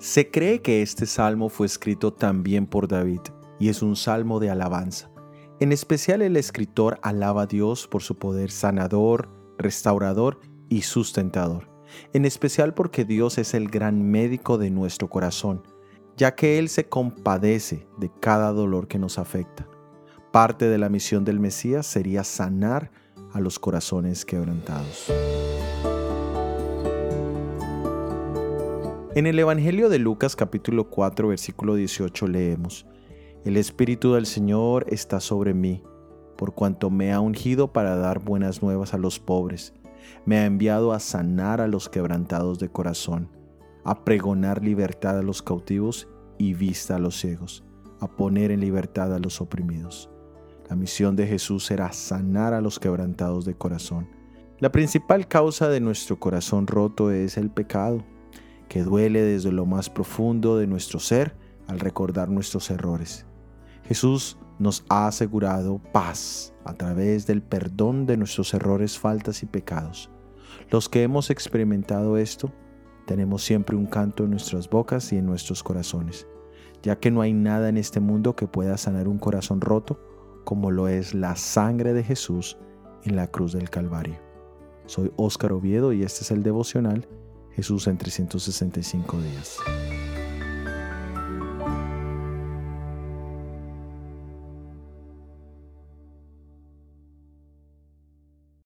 Se cree que este salmo fue escrito también por David y es un salmo de alabanza. En especial el escritor alaba a Dios por su poder sanador, restaurador y sustentador. En especial porque Dios es el gran médico de nuestro corazón, ya que Él se compadece de cada dolor que nos afecta. Parte de la misión del Mesías sería sanar a los corazones quebrantados. En el Evangelio de Lucas capítulo 4 versículo 18 leemos, El Espíritu del Señor está sobre mí, por cuanto me ha ungido para dar buenas nuevas a los pobres, me ha enviado a sanar a los quebrantados de corazón, a pregonar libertad a los cautivos y vista a los ciegos, a poner en libertad a los oprimidos. La misión de Jesús era sanar a los quebrantados de corazón. La principal causa de nuestro corazón roto es el pecado que duele desde lo más profundo de nuestro ser al recordar nuestros errores. Jesús nos ha asegurado paz a través del perdón de nuestros errores, faltas y pecados. Los que hemos experimentado esto, tenemos siempre un canto en nuestras bocas y en nuestros corazones, ya que no hay nada en este mundo que pueda sanar un corazón roto como lo es la sangre de Jesús en la cruz del Calvario. Soy Óscar Oviedo y este es el devocional Jesús en 365 días.